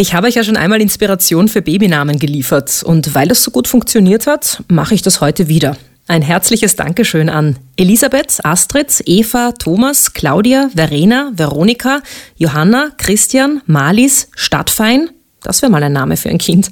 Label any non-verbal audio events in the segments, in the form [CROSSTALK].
Ich habe euch ja schon einmal Inspiration für Babynamen geliefert und weil das so gut funktioniert hat, mache ich das heute wieder. Ein herzliches Dankeschön an Elisabeth, Astrid, Eva, Thomas, Claudia, Verena, Veronika, Johanna, Christian, Malis, Stadtfein, das wäre mal ein Name für ein Kind.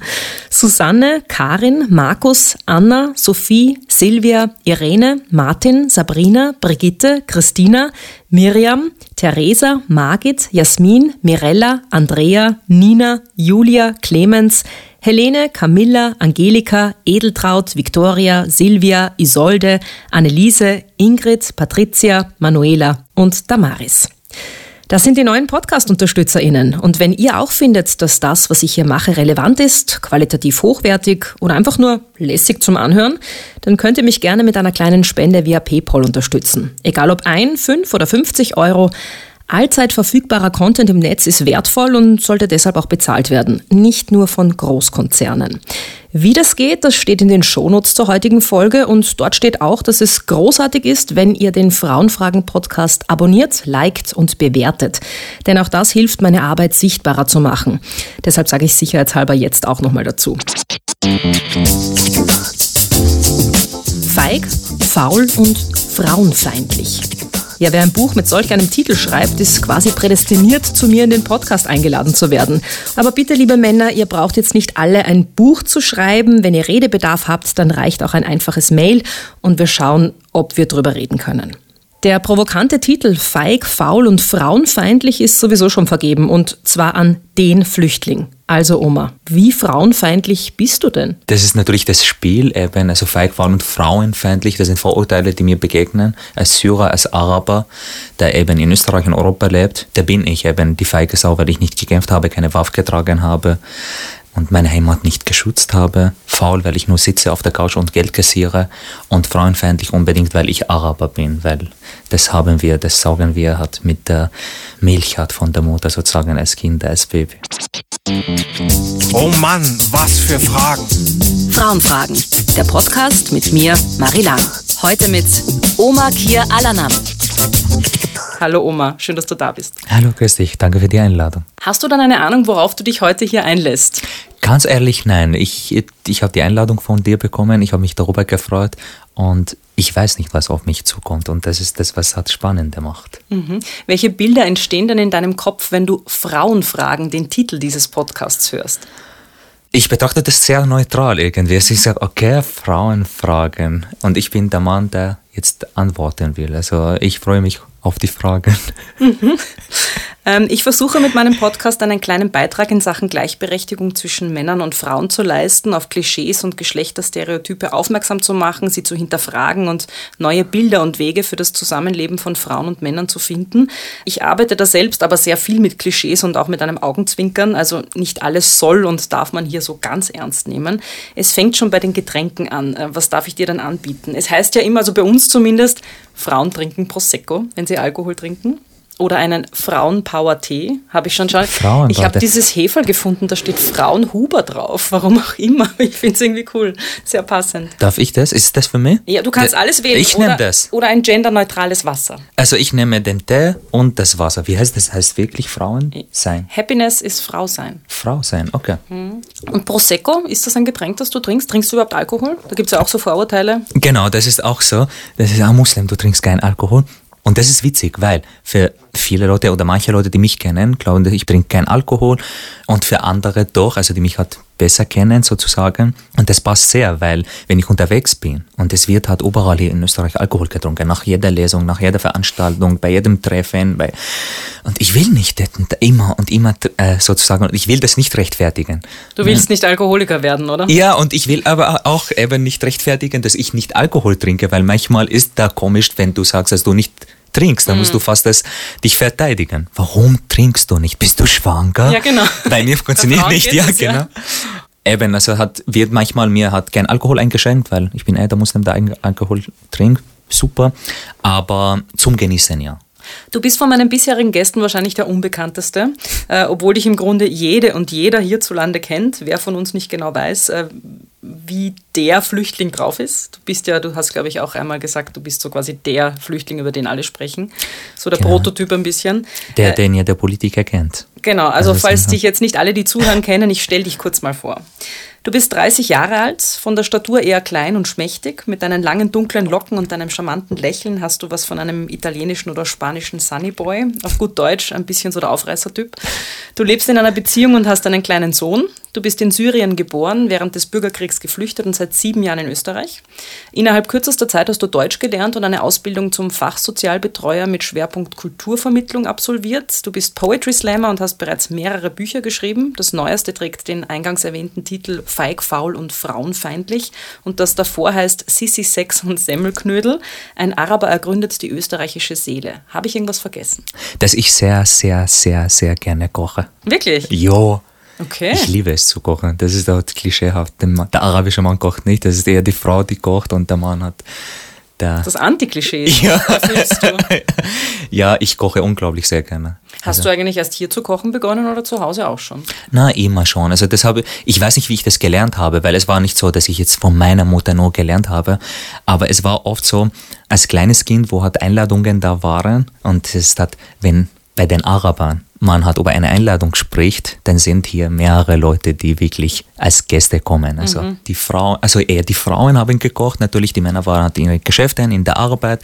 Susanne, Karin, Markus, Anna, Sophie, Silvia, Irene, Martin, Sabrina, Brigitte, Christina, Miriam, Theresa, Margit, Jasmin, Mirella, Andrea, Nina, Julia, Clemens, Helene, Camilla, Angelika, Edeltraut, Victoria, Silvia, Isolde, Anneliese, Ingrid, Patricia, Manuela und Damaris. Das sind die neuen Podcast-UnterstützerInnen. Und wenn ihr auch findet, dass das, was ich hier mache, relevant ist, qualitativ hochwertig oder einfach nur lässig zum Anhören, dann könnt ihr mich gerne mit einer kleinen Spende via PayPal unterstützen. Egal ob ein, fünf oder 50 Euro. Allzeit verfügbarer Content im Netz ist wertvoll und sollte deshalb auch bezahlt werden, nicht nur von Großkonzernen. Wie das geht, das steht in den Shownotes zur heutigen Folge und dort steht auch, dass es großartig ist, wenn ihr den Frauenfragen-Podcast abonniert, liked und bewertet. Denn auch das hilft, meine Arbeit sichtbarer zu machen. Deshalb sage ich sicherheitshalber jetzt auch nochmal dazu. Feig, faul und frauenfeindlich. Ja, wer ein Buch mit solch einem Titel schreibt, ist quasi prädestiniert, zu mir in den Podcast eingeladen zu werden. Aber bitte, liebe Männer, ihr braucht jetzt nicht alle ein Buch zu schreiben. Wenn ihr Redebedarf habt, dann reicht auch ein einfaches Mail und wir schauen, ob wir drüber reden können. Der provokante Titel Feig, faul und frauenfeindlich ist sowieso schon vergeben und zwar an den Flüchtling. Also Oma, wie frauenfeindlich bist du denn? Das ist natürlich das Spiel eben, also feig, faul und frauenfeindlich, das sind Vorurteile, die mir begegnen. Als Syrer, als Araber, der eben in Österreich und Europa lebt, der bin ich eben die feige Sau, weil ich nicht gekämpft habe, keine Waffe getragen habe, und meine Heimat nicht geschützt habe. Faul, weil ich nur sitze auf der Couch und Geld kassiere. Und frauenfeindlich unbedingt, weil ich Araber bin, weil das haben wir, das saugen wir halt mit der Milch hat von der Mutter sozusagen als Kind, als Baby. Oh Mann, was für Fragen. Frauenfragen, der Podcast mit mir, Marie Lang. Heute mit Oma Kir Alanam. Hallo Oma, schön, dass du da bist. Hallo, grüß dich, danke für die Einladung. Hast du dann eine Ahnung, worauf du dich heute hier einlässt? Ganz ehrlich, nein. Ich, ich habe die Einladung von dir bekommen, ich habe mich darüber gefreut und ich weiß nicht, was auf mich zukommt. Und das ist das, was es spannender macht. Mhm. Welche Bilder entstehen denn in deinem Kopf, wenn du Frauenfragen, den Titel dieses Podcasts hörst? Ich betrachte das sehr neutral irgendwie. Ich sage, okay, Frauenfragen. Und ich bin der Mann, der jetzt antworten will. Also ich freue mich auf die Fragen. Mhm. [LAUGHS] Ähm, ich versuche mit meinem Podcast einen kleinen Beitrag in Sachen Gleichberechtigung zwischen Männern und Frauen zu leisten, auf Klischees und Geschlechterstereotype aufmerksam zu machen, sie zu hinterfragen und neue Bilder und Wege für das Zusammenleben von Frauen und Männern zu finden. Ich arbeite da selbst aber sehr viel mit Klischees und auch mit einem Augenzwinkern. Also nicht alles soll und darf man hier so ganz ernst nehmen. Es fängt schon bei den Getränken an. Äh, was darf ich dir dann anbieten? Es heißt ja immer, also bei uns zumindest, Frauen trinken Prosecco, wenn sie Alkohol trinken oder einen Frauenpower-Tee, habe ich schon schon. Ich habe dieses Heferl gefunden, da steht Frauenhuber drauf, [LAUGHS] warum auch immer. Ich finde es irgendwie cool, sehr passend. Darf ich das? Ist das für mich? Ja, du kannst alles wählen. Ich nehme das. Oder ein genderneutrales Wasser. Also ich nehme den Tee und das Wasser. Wie heißt das? Heißt wirklich Frauen sein? Happiness ist Frau sein. Frau sein, okay. Mhm. Und Prosecco, ist das ein Getränk, das du trinkst? Trinkst du überhaupt Alkohol? Da gibt es ja auch so Vorurteile. Genau, das ist auch so. Das ist auch Muslim, du trinkst keinen Alkohol. Und das ist witzig, weil für viele Leute oder manche Leute, die mich kennen, glauben, ich trinke keinen Alkohol und für andere doch, also die mich halt besser kennen sozusagen. Und das passt sehr, weil wenn ich unterwegs bin und es wird halt überall hier in Österreich Alkohol getrunken, nach jeder Lesung, nach jeder Veranstaltung, bei jedem Treffen, bei und ich will nicht immer und immer äh, sozusagen, ich will das nicht rechtfertigen. Du willst nicht Alkoholiker werden, oder? Ja, und ich will aber auch eben nicht rechtfertigen, dass ich nicht Alkohol trinke, weil manchmal ist da komisch, wenn du sagst, dass du nicht trinkst, dann musst du mhm. fast das, dich verteidigen. Warum trinkst du nicht? Bist du schwanger? Ja, genau. Bei mir [LAUGHS] funktioniert nicht, ja, es, genau. Ja. Eben, also hat, wird manchmal mir hat kein Alkohol eingeschenkt, weil ich bin eh der Muslim, der Alkohol trinkt. Super. Aber zum Genießen, ja. Du bist von meinen bisherigen Gästen wahrscheinlich der unbekannteste, äh, obwohl dich im Grunde jede und jeder hierzulande kennt. Wer von uns nicht genau weiß, äh, wie der Flüchtling drauf ist. Du bist ja, du hast, glaube ich, auch einmal gesagt, du bist so quasi der Flüchtling, über den alle sprechen. So der genau. Prototyp ein bisschen. Der, den ja der Politiker kennt. Genau, also, also falls dich jetzt nicht alle, die zuhören, kennen, ich stelle dich kurz mal vor. Du bist 30 Jahre alt, von der Statur eher klein und schmächtig. Mit deinen langen dunklen Locken und deinem charmanten Lächeln hast du was von einem italienischen oder spanischen Sunnyboy. Auf gut Deutsch ein bisschen so der Aufreißertyp. Du lebst in einer Beziehung und hast einen kleinen Sohn. Du bist in Syrien geboren, während des Bürgerkriegs geflüchtet und seit sieben Jahren in Österreich. Innerhalb kürzester Zeit hast du Deutsch gelernt und eine Ausbildung zum Fachsozialbetreuer mit Schwerpunkt Kulturvermittlung absolviert. Du bist Poetry Slammer und hast bereits mehrere Bücher geschrieben. Das neueste trägt den eingangs erwähnten Titel Feig, faul und frauenfeindlich und das davor heißt Sissi, Sex und Semmelknödel. Ein Araber ergründet die österreichische Seele. Habe ich irgendwas vergessen? Dass ich sehr, sehr, sehr, sehr gerne koche. Wirklich? Ja. Okay. Ich liebe es zu kochen. Das ist dort klischeehaft. Der arabische Mann kocht nicht, das ist eher die Frau, die kocht und der Mann hat der das Antiklischee. [LAUGHS] Ja. [LAUGHS] ja, ich koche unglaublich sehr gerne. Hast also. du eigentlich erst hier zu kochen begonnen oder zu Hause auch schon? Na, immer schon. Also das habe ich weiß nicht, wie ich das gelernt habe, weil es war nicht so, dass ich jetzt von meiner Mutter nur gelernt habe, aber es war oft so, als kleines Kind, wo halt Einladungen da waren und es hat, wenn bei den Arabern man hat über eine Einladung spricht, dann sind hier mehrere Leute, die wirklich als Gäste kommen. Also mhm. die Frauen, also eher die Frauen haben gekocht, natürlich die Männer waren in ihren Geschäften, in der Arbeit.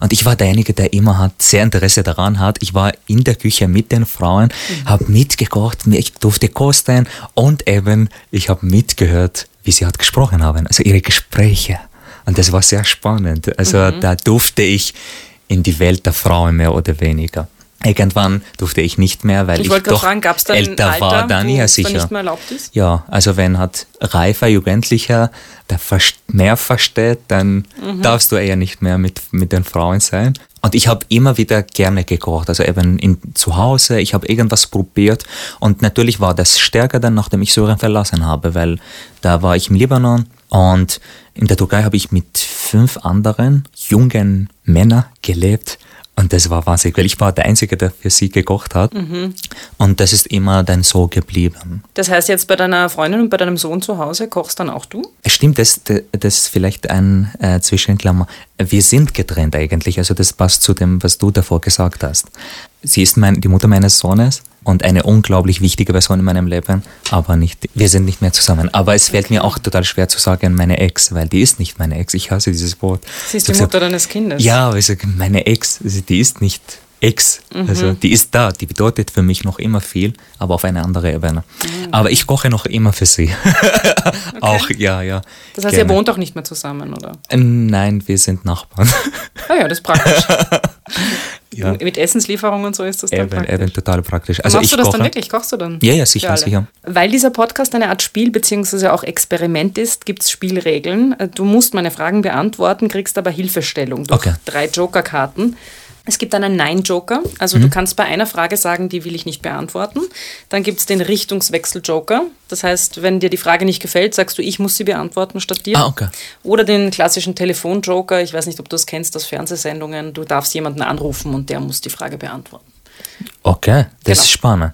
Und ich war derjenige, der immer hat sehr Interesse daran hat. Ich war in der Küche mit den Frauen, mhm. habe mitgekocht, ich durfte kosten und eben ich habe mitgehört, wie sie hat gesprochen haben, also ihre Gespräche. Und das war sehr spannend. Also mhm. da durfte ich in die Welt der Frauen mehr oder weniger. Irgendwann durfte ich nicht mehr, weil ich, ich doch fragen, älter Alter, war, dann ja sicher. Ist? Ja, also wenn hat reifer Jugendlicher der mehr versteht, dann mhm. darfst du eher nicht mehr mit, mit den Frauen sein. Und ich habe immer wieder gerne gekocht, also eben in, zu Hause, ich habe irgendwas probiert und natürlich war das stärker dann, nachdem ich Syrien verlassen habe, weil da war ich im Libanon und in der Türkei habe ich mit fünf anderen jungen Männern gelebt und das war wahnsinnig, weil ich war der Einzige, der für sie gekocht hat. Mhm. Und das ist immer dann so geblieben. Das heißt, jetzt bei deiner Freundin und bei deinem Sohn zu Hause kochst dann auch du? Stimmt, das, das ist vielleicht ein äh, Zwischenklammer. Wir sind getrennt eigentlich. Also das passt zu dem, was du davor gesagt hast. Sie ist mein, die Mutter meines Sohnes und eine unglaublich wichtige Person in meinem Leben, aber nicht, wir sind nicht mehr zusammen. Aber es fällt mir auch total schwer zu sagen, meine Ex, weil die ist nicht meine Ex. Ich hasse dieses Wort. Sie ist die Mutter deines Kindes. Ja, also meine Ex, die ist nicht Ex. Mhm. Also die ist da, die bedeutet für mich noch immer viel, aber auf eine andere Ebene. Mhm. Aber ich koche noch immer für sie. [LAUGHS] Okay. auch, ja, ja. Das heißt, gerne. ihr wohnt auch nicht mehr zusammen, oder? Ähm, nein, wir sind Nachbarn. Ah ja, das ist praktisch. [LAUGHS] ja. Mit Essenslieferungen und so ist das dann eben, praktisch. Eben, total praktisch. Also Machst du das koche. dann wirklich? Kochst du dann? Ja, ja, sicher, sicher. Weil dieser Podcast eine Art Spiel bzw. auch Experiment ist, gibt es Spielregeln. Du musst meine Fragen beantworten, kriegst aber Hilfestellung durch okay. drei Jokerkarten. Es gibt einen Nein-Joker. Also mhm. du kannst bei einer Frage sagen, die will ich nicht beantworten. Dann gibt es den Richtungswechsel-Joker. Das heißt, wenn dir die Frage nicht gefällt, sagst du, ich muss sie beantworten statt dir. Ah, okay. Oder den klassischen Telefon-Joker. Ich weiß nicht, ob du das kennst aus Fernsehsendungen. Du darfst jemanden anrufen und der muss die Frage beantworten. Okay, das genau. ist spannend.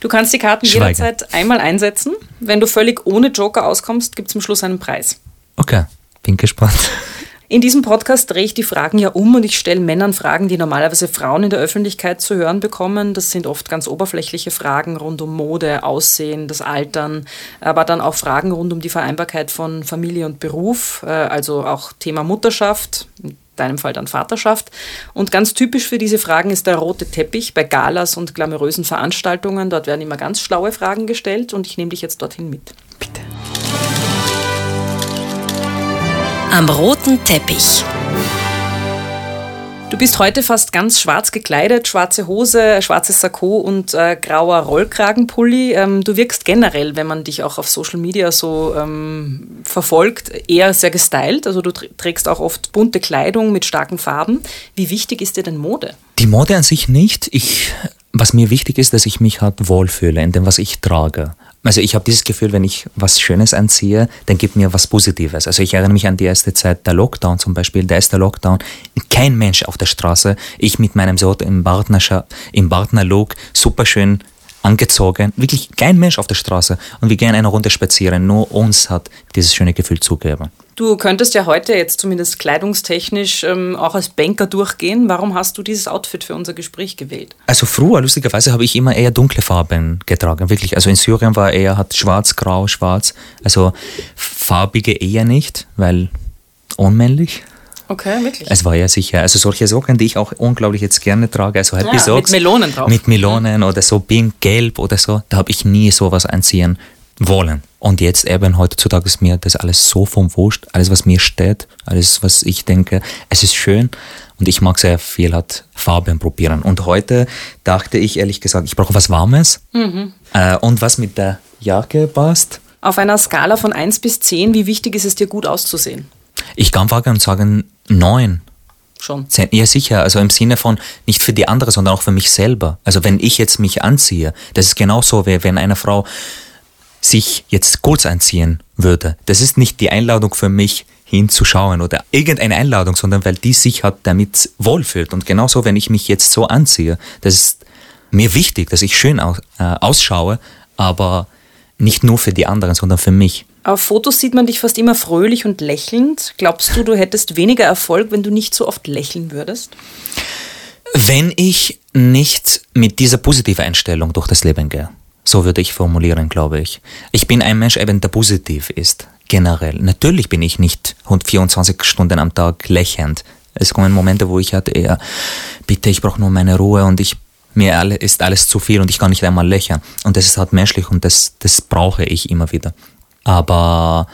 Du kannst die Karten Schweigen. jederzeit einmal einsetzen. Wenn du völlig ohne Joker auskommst, gibt es am Schluss einen Preis. Okay, bin gespannt. In diesem Podcast drehe ich die Fragen ja um und ich stelle Männern Fragen, die normalerweise Frauen in der Öffentlichkeit zu hören bekommen. Das sind oft ganz oberflächliche Fragen rund um Mode, Aussehen, das Altern, aber dann auch Fragen rund um die Vereinbarkeit von Familie und Beruf, äh, also auch Thema Mutterschaft, in deinem Fall dann Vaterschaft. Und ganz typisch für diese Fragen ist der rote Teppich bei Galas und glamourösen Veranstaltungen. Dort werden immer ganz schlaue Fragen gestellt und ich nehme dich jetzt dorthin mit. Bitte. Am roten Teppich. Du bist heute fast ganz schwarz gekleidet, schwarze Hose, schwarzes Sakko und äh, grauer Rollkragenpulli. Ähm, du wirkst generell, wenn man dich auch auf Social Media so ähm, verfolgt, eher sehr gestylt. Also du trägst auch oft bunte Kleidung mit starken Farben. Wie wichtig ist dir denn Mode? Die Mode an sich nicht. Ich, was mir wichtig ist, dass ich mich halt wohlfühle in dem, was ich trage. Also ich habe dieses Gefühl, wenn ich was Schönes anziehe, dann gibt mir was Positives. Also ich erinnere mich an die erste Zeit der Lockdown zum Beispiel, der erste Lockdown. Kein Mensch auf der Straße. Ich mit meinem Sohn im Partner, im Partnerlook, super schön angezogen, wirklich kein Mensch auf der Straße und wir gehen eine Runde spazieren. Nur uns hat dieses schöne Gefühl zugegeben. Du könntest ja heute jetzt zumindest kleidungstechnisch ähm, auch als Banker durchgehen. Warum hast du dieses Outfit für unser Gespräch gewählt? Also früher, lustigerweise, habe ich immer eher dunkle Farben getragen, wirklich. Also in Syrien war eher hat schwarz, grau, schwarz. Also farbige eher nicht, weil unmännlich. Okay, wirklich. Es war ja sicher. Also solche Socken, die ich auch unglaublich jetzt gerne trage, also Happy Ja, Socks. mit Melonen drauf. Mit Melonen oder so pink, gelb oder so. Da habe ich nie sowas anziehen wollen. Und jetzt eben heutzutage ist mir das alles so vom Wurscht. Alles, was mir steht, alles, was ich denke, es ist schön. Und ich mag sehr viel halt Farben probieren. Und heute dachte ich ehrlich gesagt, ich brauche was Warmes. Äh, und was mit der Jacke passt. Auf einer Skala von 1 bis 10, wie wichtig ist es dir gut auszusehen? Ich kann wagen und sagen, neun. Schon. Ja, sicher. Also im Sinne von nicht für die andere, sondern auch für mich selber. Also wenn ich jetzt mich anziehe, das ist genauso, wie wenn eine Frau sich jetzt kurz anziehen würde. Das ist nicht die Einladung für mich hinzuschauen oder irgendeine Einladung, sondern weil die sich halt damit wohlfühlt. Und genauso, wenn ich mich jetzt so anziehe, das ist mir wichtig, dass ich schön aus, äh, ausschaue, aber nicht nur für die anderen, sondern für mich. Auf Fotos sieht man dich fast immer fröhlich und lächelnd. Glaubst du, du hättest weniger Erfolg, wenn du nicht so oft lächeln würdest? Wenn ich nicht mit dieser positiven Einstellung durch das Leben gehe, so würde ich formulieren, glaube ich. Ich bin ein Mensch, eben der positiv ist, generell. Natürlich bin ich nicht 24 Stunden am Tag lächelnd. Es kommen Momente, wo ich halt eher, bitte, ich brauche nur meine Ruhe und ich, mir ist alles zu viel und ich kann nicht einmal lächeln. Und das ist halt menschlich und das, das brauche ich immer wieder. Aber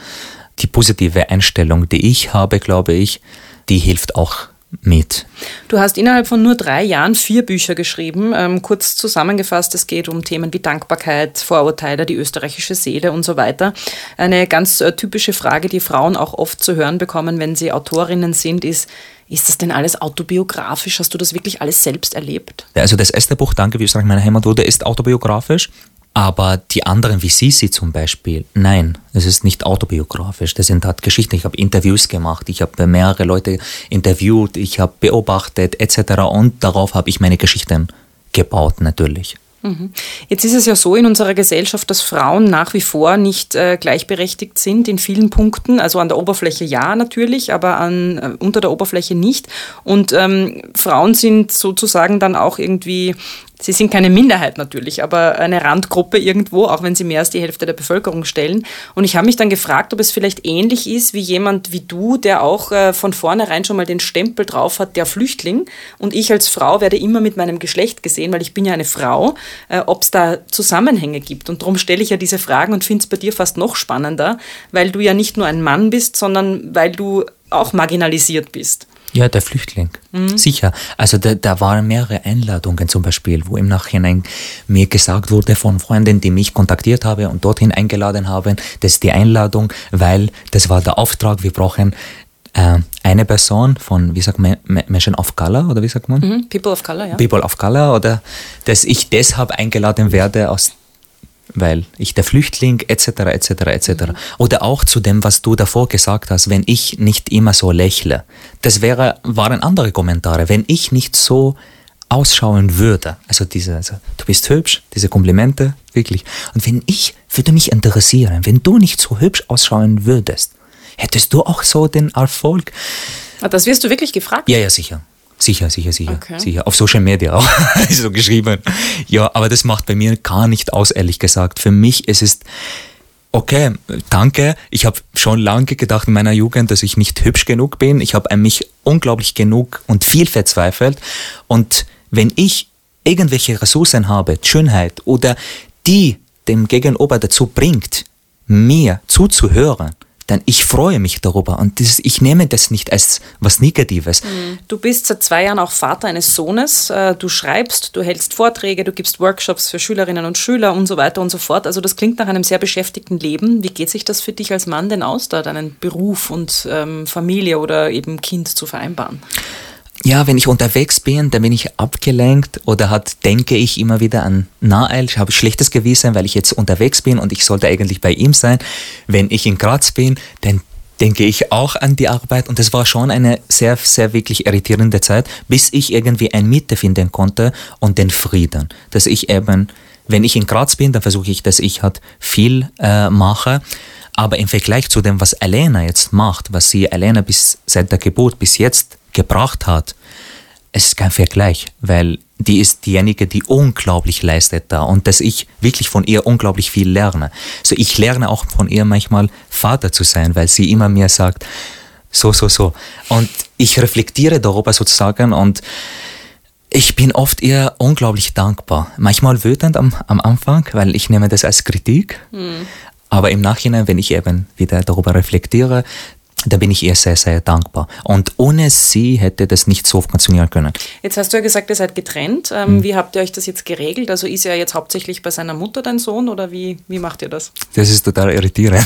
die positive Einstellung, die ich habe, glaube ich, die hilft auch mit. Du hast innerhalb von nur drei Jahren vier Bücher geschrieben. Ähm, kurz zusammengefasst, es geht um Themen wie Dankbarkeit, Vorurteile, die österreichische Seele und so weiter. Eine ganz äh, typische Frage, die Frauen auch oft zu hören bekommen, wenn sie Autorinnen sind, ist, ist das denn alles autobiografisch? Hast du das wirklich alles selbst erlebt? Also das erste Buch, Danke, wie Österreich meine Heimat wurde, ist autobiografisch. Aber die anderen, wie Sisi zum Beispiel, nein, es ist nicht autobiografisch. Das sind halt Geschichten. Ich habe Interviews gemacht, ich habe mehrere Leute interviewt, ich habe beobachtet etc. Und darauf habe ich meine Geschichten gebaut natürlich. Jetzt ist es ja so in unserer Gesellschaft, dass Frauen nach wie vor nicht äh, gleichberechtigt sind in vielen Punkten. Also an der Oberfläche ja natürlich, aber an, äh, unter der Oberfläche nicht. Und ähm, Frauen sind sozusagen dann auch irgendwie, sie sind keine Minderheit natürlich, aber eine Randgruppe irgendwo, auch wenn sie mehr als die Hälfte der Bevölkerung stellen. Und ich habe mich dann gefragt, ob es vielleicht ähnlich ist wie jemand wie du, der auch äh, von vornherein schon mal den Stempel drauf hat, der Flüchtling. Und ich als Frau werde immer mit meinem Geschlecht gesehen, weil ich bin ja eine Frau, äh, ob es da Zusammenhänge gibt. Und darum stelle ich ja diese Fragen und finde es bei dir fast noch spannender, weil du ja nicht nur ein Mann bist, sondern weil du auch marginalisiert bist. Ja, der Flüchtling. Sicher. Also da, da waren mehrere Einladungen zum Beispiel, wo im Nachhinein mir gesagt wurde von Freunden, die mich kontaktiert haben und dorthin eingeladen haben, das ist die Einladung, weil das war der Auftrag, wir brauchen äh, eine Person von, wie sagt man, Me- Menschen of Color oder wie sagt man? Mhm. People of Color, ja. People of Color oder dass ich deshalb eingeladen werde aus weil ich der Flüchtling etc. etc. etc. Oder auch zu dem, was du davor gesagt hast, wenn ich nicht immer so lächle. Das wäre, waren andere Kommentare. Wenn ich nicht so ausschauen würde, also diese, also, du bist hübsch, diese Komplimente, wirklich. Und wenn ich, würde mich interessieren, wenn du nicht so hübsch ausschauen würdest, hättest du auch so den Erfolg? Ah, Das wirst du wirklich gefragt? Ja, ja, sicher. Sicher, sicher, sicher, Okay. sicher. Auf Social Media auch [LAUGHS] so geschrieben. Ja, aber das macht bei mir gar nicht aus, ehrlich gesagt. Für mich ist es okay, danke. Ich habe schon lange gedacht in meiner Jugend, dass ich nicht hübsch genug bin. Ich habe an mich unglaublich genug und viel verzweifelt. Und wenn ich irgendwelche Ressourcen habe, Schönheit oder die dem Gegenüber dazu bringt, mir zuzuhören, dann ich freue mich darüber und das, ich nehme das nicht als was Negatives. Du bist seit zwei Jahren auch Vater eines Sohnes. Äh, Du schreibst, du hältst Vorträge, du gibst Workshops für Schülerinnen und Schüler und so weiter und so fort. Also das klingt nach einem sehr beschäftigten Leben. Wie geht sich das für dich als Mann denn aus, da deinen Beruf und ähm, Familie oder eben Kind zu vereinbaren? Ja, wenn ich unterwegs bin, dann bin ich abgelenkt oder hat, denke ich immer wieder an Nael. Ich habe schlechtes Gewissen, weil ich jetzt unterwegs bin und ich sollte eigentlich bei ihm sein. Wenn ich in Graz bin, dann denke ich auch an die Arbeit und es war schon eine sehr, sehr wirklich irritierende Zeit, bis ich irgendwie ein Mitte finden konnte und den Frieden, dass ich eben Wenn ich in Graz bin, dann versuche ich, dass ich halt viel äh, mache. Aber im Vergleich zu dem, was Elena jetzt macht, was sie Elena bis seit der Geburt bis jetzt gebracht hat, es ist kein Vergleich, weil die ist diejenige, die unglaublich leistet da und dass ich wirklich von ihr unglaublich viel lerne. So ich lerne auch von ihr manchmal Vater zu sein, weil sie immer mir sagt, so, so, so. Und ich reflektiere darüber sozusagen und ich bin oft ihr unglaublich dankbar. Manchmal wütend am, am Anfang, weil ich nehme das als Kritik. Mhm. Aber im Nachhinein, wenn ich eben wieder darüber reflektiere, da bin ich ihr sehr, sehr dankbar. Und ohne sie hätte das nicht so funktionieren können. Jetzt hast du ja gesagt, ihr seid getrennt. Ähm, mhm. Wie habt ihr euch das jetzt geregelt? Also ist er jetzt hauptsächlich bei seiner Mutter dein Sohn oder wie, wie macht ihr das? Das ist total irritierend.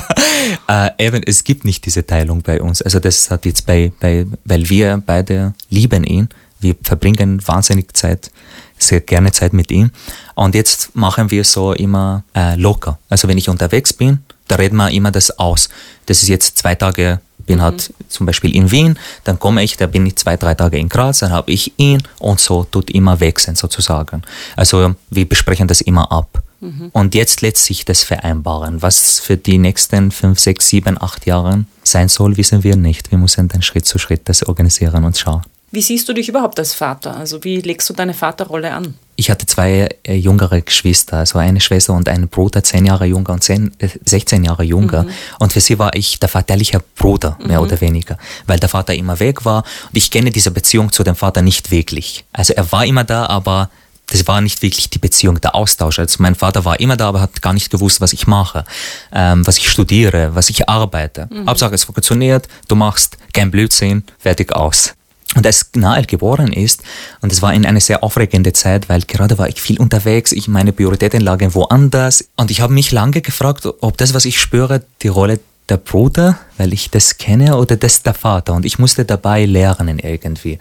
[LAUGHS] äh, eben, es gibt nicht diese Teilung bei uns. Also das hat jetzt bei, bei, weil wir beide lieben ihn. Wir verbringen wahnsinnig Zeit, sehr gerne Zeit mit ihm. Und jetzt machen wir so immer äh, locker. Also wenn ich unterwegs bin, da reden wir immer das aus. Das ist jetzt zwei Tage, bin mhm. halt zum Beispiel in Wien, dann komme ich, da bin ich zwei, drei Tage in Graz, dann habe ich ihn und so tut immer wechseln sozusagen. Also wir besprechen das immer ab. Mhm. Und jetzt lässt sich das vereinbaren. Was für die nächsten fünf, sechs, sieben, acht Jahre sein soll, wissen wir nicht. Wir müssen dann Schritt zu Schritt das organisieren und schauen. Wie siehst du dich überhaupt als Vater? Also wie legst du deine Vaterrolle an? Ich hatte zwei äh, jüngere Geschwister, also eine Schwester und einen Bruder, zehn Jahre jünger und zehn, äh, 16 Jahre jünger. Mhm. Und für sie war ich der väterliche Bruder, mehr mhm. oder weniger, weil der Vater immer weg war. Und ich kenne diese Beziehung zu dem Vater nicht wirklich. Also er war immer da, aber das war nicht wirklich die Beziehung, der Austausch. Also mein Vater war immer da, aber hat gar nicht gewusst, was ich mache, ähm, was ich studiere, was ich arbeite. Mhm. Hauptsache es funktioniert, du machst kein Blödsinn, fertig aus. Und als Nael geboren ist, und es war in einer sehr aufregende Zeit, weil gerade war ich viel unterwegs, ich meine Prioritäten lagen woanders. Und ich habe mich lange gefragt, ob das, was ich spüre, die Rolle der Bruder, weil ich das kenne, oder das der Vater. Und ich musste dabei lernen irgendwie.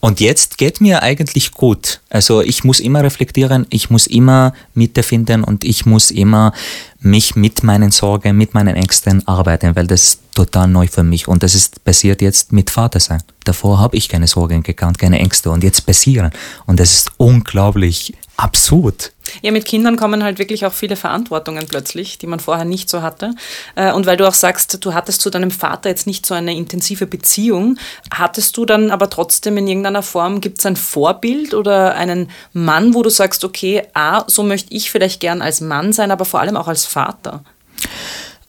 Und jetzt geht mir eigentlich gut. Also ich muss immer reflektieren, ich muss immer Mitte finden und ich muss immer mich mit meinen Sorgen, mit meinen Ängsten arbeiten, weil das ist total neu für mich und das ist passiert jetzt mit Vatersein. Davor habe ich keine Sorgen gekannt, keine Ängste und jetzt passieren und das ist unglaublich absurd. Ja, mit Kindern kommen halt wirklich auch viele Verantwortungen plötzlich, die man vorher nicht so hatte. Äh, und weil du auch sagst, du hattest zu deinem Vater jetzt nicht so eine intensive Beziehung, hattest du dann aber trotzdem in irgendeiner Form, gibt es ein Vorbild oder einen Mann, wo du sagst, okay, A, so möchte ich vielleicht gern als Mann sein, aber vor allem auch als Vater?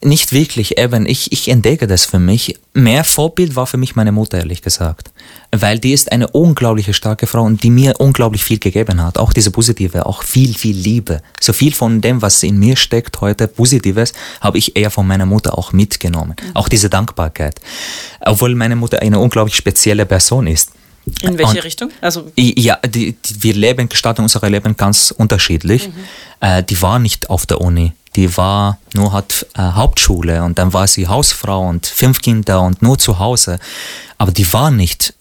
Nicht wirklich, eben. Ich, ich entdecke das für mich. Mehr Vorbild war für mich meine Mutter, ehrlich gesagt. Weil die ist eine unglaubliche starke Frau und die mir unglaublich viel gegeben hat. Auch diese positive, auch viel, viel Liebe. So viel von dem, was in mir steckt heute, Positives, habe ich eher von meiner Mutter auch mitgenommen. Mhm. Auch diese Dankbarkeit. Obwohl meine Mutter eine unglaublich spezielle Person ist. In welche und, Richtung? Also ja, die, die, wir leben, gestalten unser Leben ganz unterschiedlich. Mhm. Äh, die war nicht auf der Uni die war nur hat äh, Hauptschule und dann war sie Hausfrau und fünf Kinder und nur zu Hause. Aber die war nicht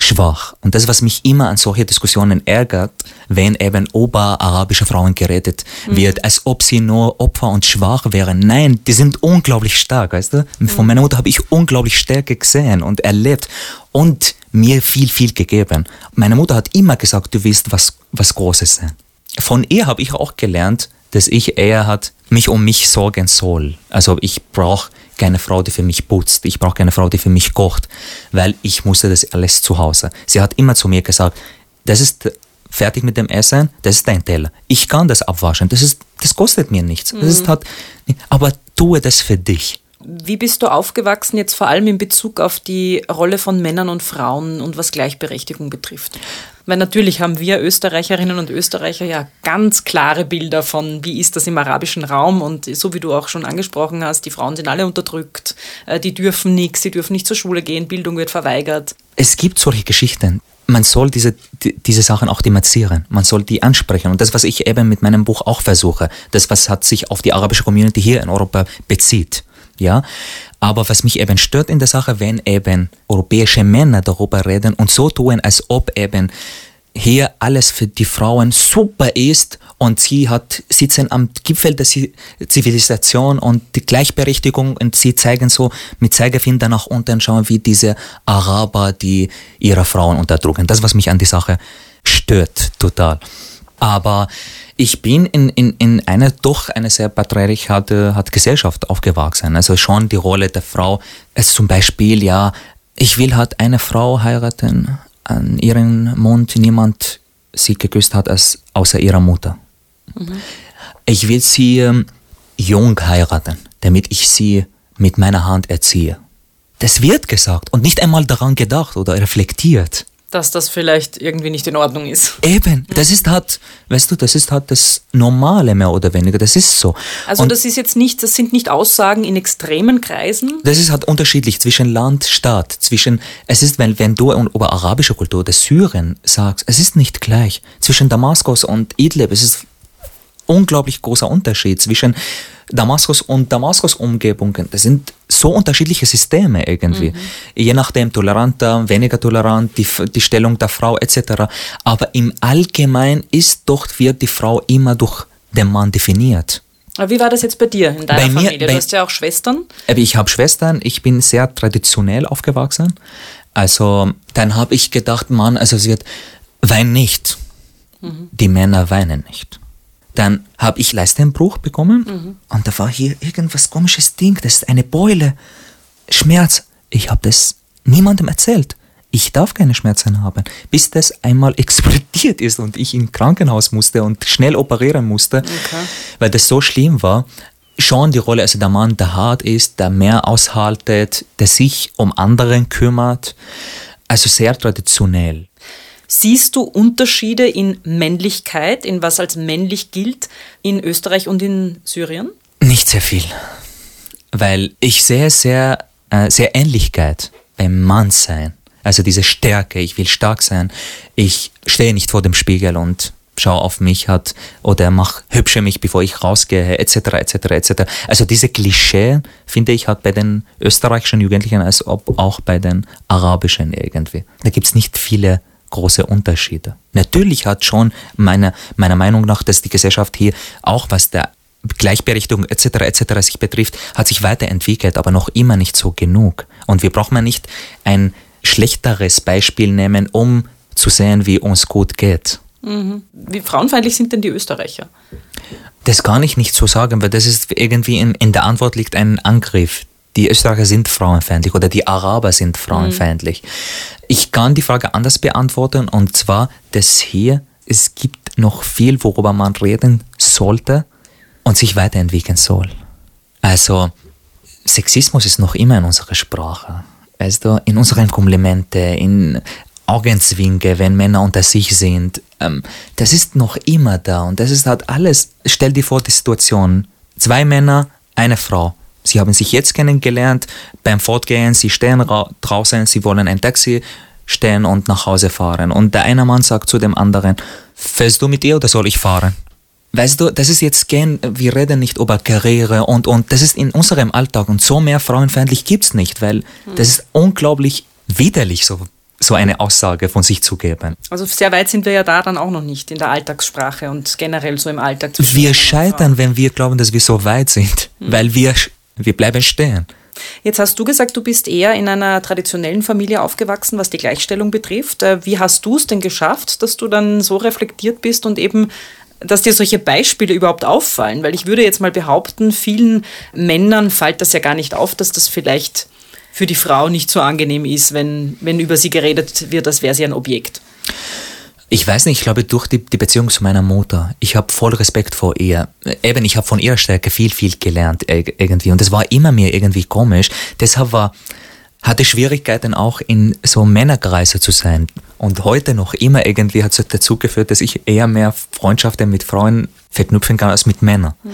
schwach. Und das, was mich immer an solche Diskussionen ärgert, wenn eben über arabische Frauen geredet mhm. wird, als ob sie nur Opfer und schwach wären. Nein, die sind unglaublich stark, weißt du? Mhm. Von meiner Mutter habe ich unglaublich Stärke gesehen und erlebt und mir viel, viel gegeben. Meine Mutter hat immer gesagt, du willst was, was Großes sein. Von ihr habe ich auch gelernt, dass ich eher hat mich um mich sorgen soll. Also ich brauche keine Frau, die für mich putzt. Ich brauche keine Frau, die für mich kocht, weil ich musste das alles zu Hause. Sie hat immer zu mir gesagt, das ist fertig mit dem Essen, das ist dein Teller. Ich kann das abwaschen, das, ist, das kostet mir nichts. Das ist mhm. halt, aber tue das für dich. Wie bist du aufgewachsen, jetzt vor allem in Bezug auf die Rolle von Männern und Frauen und was Gleichberechtigung betrifft? Weil natürlich haben wir Österreicherinnen und Österreicher ja ganz klare Bilder von, wie ist das im arabischen Raum und so wie du auch schon angesprochen hast, die Frauen sind alle unterdrückt, äh, die dürfen nichts, die dürfen nicht zur Schule gehen, Bildung wird verweigert. Es gibt solche Geschichten man soll diese, diese Sachen auch thematisieren. Man soll die ansprechen. Und das, was ich eben mit meinem Buch auch versuche, das, was hat sich auf die arabische Community hier in Europa bezieht ja. Aber was mich eben stört in der Sache, wenn eben europäische Männer darüber reden und so tun, als ob eben hier alles für die Frauen super ist und sie hat, sitzen am Gipfel der Zivilisation und die Gleichberechtigung und sie zeigen so mit Zeigefinger nach unten, schauen wie diese Araber, die ihre Frauen unterdrücken. Das, was mich an die Sache stört, total. Aber Ich bin in, in, in einer doch eine sehr patriarchate hat Gesellschaft aufgewachsen. Also schon die Rolle der Frau. Es zum Beispiel, ja, ich will halt eine Frau heiraten, an ihren Mund niemand sie geküsst hat als außer ihrer Mutter. Mhm. Ich will sie ähm, jung heiraten, damit ich sie mit meiner Hand erziehe. Das wird gesagt und nicht einmal daran gedacht oder reflektiert dass das vielleicht irgendwie nicht in Ordnung ist. Eben, das ist halt, weißt du, das ist halt das Normale mehr oder weniger, das ist so. Also und das ist jetzt nicht, das sind nicht Aussagen in extremen Kreisen? Das ist halt unterschiedlich zwischen Land, Staat, zwischen, es ist, wenn, wenn du über arabische Kultur oder Syrien sagst, es ist nicht gleich. Zwischen Damaskus und Idlib, es ist unglaublich großer Unterschied zwischen Damaskus und Damaskus-Umgebungen. Das sind so unterschiedliche Systeme irgendwie. Mhm. Je nachdem toleranter, weniger tolerant, die, die Stellung der Frau etc. Aber im Allgemeinen ist doch, wird die Frau immer durch den Mann definiert. Wie war das jetzt bei dir in deiner bei mir, Familie? Du bei, hast ja auch Schwestern. Ich habe Schwestern, ich bin sehr traditionell aufgewachsen. Also dann habe ich gedacht, Mann, also es wird, wein nicht. Mhm. Die Männer weinen nicht. Dann habe ich Leistenbruch bekommen mhm. und da war hier irgendwas komisches Ding, das ist eine Beule, Schmerz. Ich habe das niemandem erzählt. Ich darf keine Schmerzen haben, bis das einmal [LAUGHS] explodiert ist und ich ins Krankenhaus musste und schnell operieren musste, okay. weil das so schlimm war. Schon die Rolle, also der Mann, der hart ist, der mehr aushaltet, der sich um anderen kümmert, also sehr traditionell. Siehst du Unterschiede in Männlichkeit, in was als männlich gilt, in Österreich und in Syrien? Nicht sehr viel, weil ich sehe sehr, äh, sehr Ähnlichkeit beim Mannsein. Also diese Stärke, ich will stark sein. Ich stehe nicht vor dem Spiegel und schau auf mich hat oder mach hübsche mich, bevor ich rausgehe, etc., etc., etc. Also diese Klischee, finde ich, hat bei den österreichischen Jugendlichen als ob auch bei den arabischen irgendwie. Da gibt es nicht viele große Unterschiede. Natürlich hat schon meiner, meiner Meinung nach, dass die Gesellschaft hier auch was der Gleichberechtigung etc. etc. sich betrifft, hat sich weiterentwickelt, aber noch immer nicht so genug. Und wir brauchen nicht ein schlechteres Beispiel nehmen, um zu sehen, wie uns gut geht. Mhm. Wie frauenfeindlich sind denn die Österreicher? Das kann ich nicht so sagen, weil das ist irgendwie in, in der Antwort liegt ein Angriff die Österreicher sind frauenfeindlich oder die Araber sind frauenfeindlich. Mhm. Ich kann die Frage anders beantworten und zwar, dass hier es gibt noch viel, worüber man reden sollte und sich weiterentwickeln soll. Also Sexismus ist noch immer in unserer Sprache. Also in unseren Komplimente, in Augenzwinke, wenn Männer unter sich sind, ähm, das ist noch immer da und das ist halt alles. Stell dir vor die Situation, zwei Männer, eine Frau. Sie haben sich jetzt kennengelernt, beim Fortgehen, sie stehen draußen, sie wollen ein Taxi stehen und nach Hause fahren. Und der eine Mann sagt zu dem anderen, fährst du mit ihr oder soll ich fahren? Weißt du, das ist jetzt gern, wir reden nicht über Karriere und, und das ist in unserem Alltag und so mehr frauenfeindlich gibt es nicht, weil das ist unglaublich widerlich, so, so eine Aussage von sich zu geben. Also sehr weit sind wir ja da dann auch noch nicht in der Alltagssprache und generell so im Alltag. Wir scheitern, wenn wir glauben, dass wir so weit sind, mhm. weil wir wir bleiben stehen. Jetzt hast du gesagt, du bist eher in einer traditionellen Familie aufgewachsen, was die Gleichstellung betrifft. Äh, wie hast du es denn geschafft, dass du dann so reflektiert bist und eben dass dir solche Beispiele überhaupt auffallen? Weil ich würde jetzt mal behaupten, vielen Männern fällt das ja gar nicht auf, dass das vielleicht für die Frau nicht so angenehm ist, wenn, wenn über sie geredet wird, als wäre sie ein Objekt. Ich weiß nicht, ich glaube durch die, die Beziehung zu meiner Mutter, ich habe voll Respekt vor ihr. Eben, ich habe von ihrer Stärke viel, viel gelernt irgendwie und es war immer mir irgendwie komisch. Deshalb war, hatte Schwierigkeiten auch in so Männerkreise zu sein. Und heute noch immer irgendwie hat es dazu geführt, dass ich eher mehr Freundschaften mit Frauen verknüpfen kann als mit Männern. Mhm.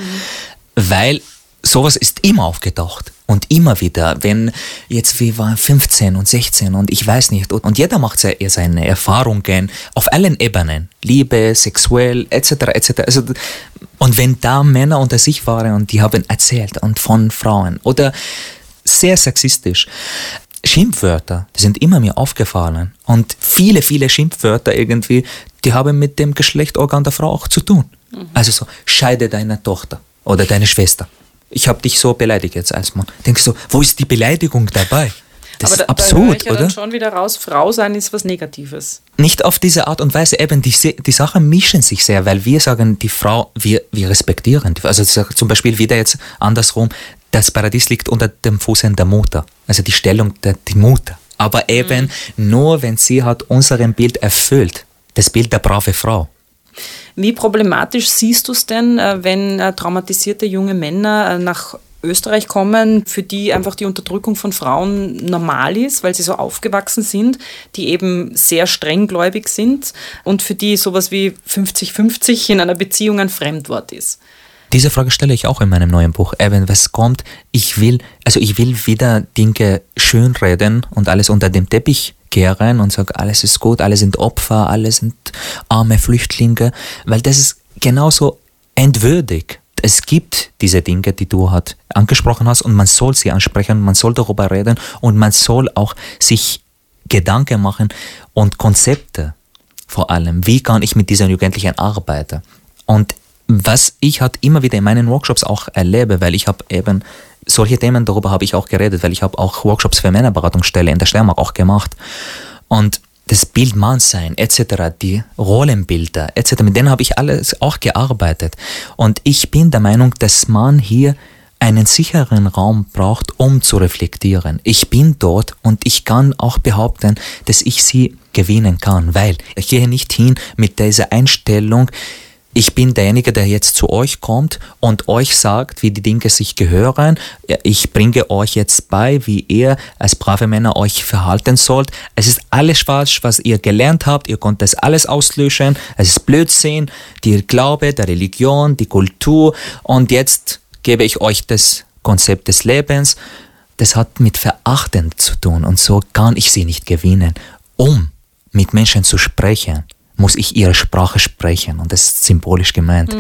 Weil sowas ist immer aufgetaucht. Und immer wieder, wenn jetzt wir waren 15 und 16 und ich weiß nicht, und jeder macht seine Erfahrungen auf allen Ebenen, Liebe, sexuell, etc., etc. Also, und wenn da Männer unter sich waren und die haben erzählt und von Frauen oder sehr sexistisch, Schimpfwörter, die sind immer mir aufgefallen. Und viele, viele Schimpfwörter irgendwie, die haben mit dem Geschlechtorgan der Frau auch zu tun. Mhm. Also so, scheide deine Tochter oder deine Schwester ich habe dich so beleidigt jetzt als Mann. Denkst du, wo ist die Beleidigung dabei? Das Aber ist da, absurd, da ja oder? dann schon wieder raus, Frau sein ist was Negatives. Nicht auf diese Art und Weise. Eben, die, die Sachen mischen sich sehr, weil wir sagen, die Frau, wir, wir respektieren. Also zum Beispiel wieder jetzt andersrum, das Paradies liegt unter dem Fußen der Mutter. Also die Stellung der die Mutter. Aber eben nur, wenn sie hat unserem Bild erfüllt. Das Bild der brave Frau. Wie problematisch siehst du es denn, äh, wenn äh, traumatisierte junge Männer äh, nach Österreich kommen, für die einfach die Unterdrückung von Frauen normal ist, weil sie so aufgewachsen sind, die eben sehr strenggläubig sind und für die sowas wie 50-50 in einer Beziehung ein Fremdwort ist? Diese Frage stelle ich auch in meinem neuen Buch. Eben, was kommt? Ich will, also ich will wieder Dinge schönreden und alles unter dem Teppich kehren und sagen, alles ist gut, alle sind Opfer, alle sind arme Flüchtlinge, weil das ist genauso entwürdig. Es gibt diese Dinge, die du halt angesprochen hast und man soll sie ansprechen, man soll darüber reden und man soll auch sich Gedanken machen und Konzepte vor allem. Wie kann ich mit diesen Jugendlichen arbeiten? Und was ich halt immer wieder in meinen Workshops auch erlebe, weil ich habe eben solche Themen, darüber habe ich auch geredet, weil ich habe auch Workshops für Männerberatungsstelle in der Steiermark auch gemacht. Und das Bild Mannsein etc., die Rollenbilder etc., mit denen habe ich alles auch gearbeitet. Und ich bin der Meinung, dass man hier einen sicheren Raum braucht, um zu reflektieren. Ich bin dort und ich kann auch behaupten, dass ich sie gewinnen kann, weil ich gehe nicht hin mit dieser Einstellung, ich bin derjenige, der jetzt zu euch kommt und euch sagt, wie die Dinge sich gehören. Ich bringe euch jetzt bei, wie ihr als brave Männer euch verhalten sollt. Es ist alles falsch, was ihr gelernt habt. Ihr könnt das alles auslöschen. Es ist Blödsinn, die Glaube, der Religion, die Kultur. Und jetzt gebe ich euch das Konzept des Lebens. Das hat mit Verachten zu tun und so kann ich sie nicht gewinnen. Um mit Menschen zu sprechen, muss ich ihre Sprache sprechen und das ist symbolisch gemeint.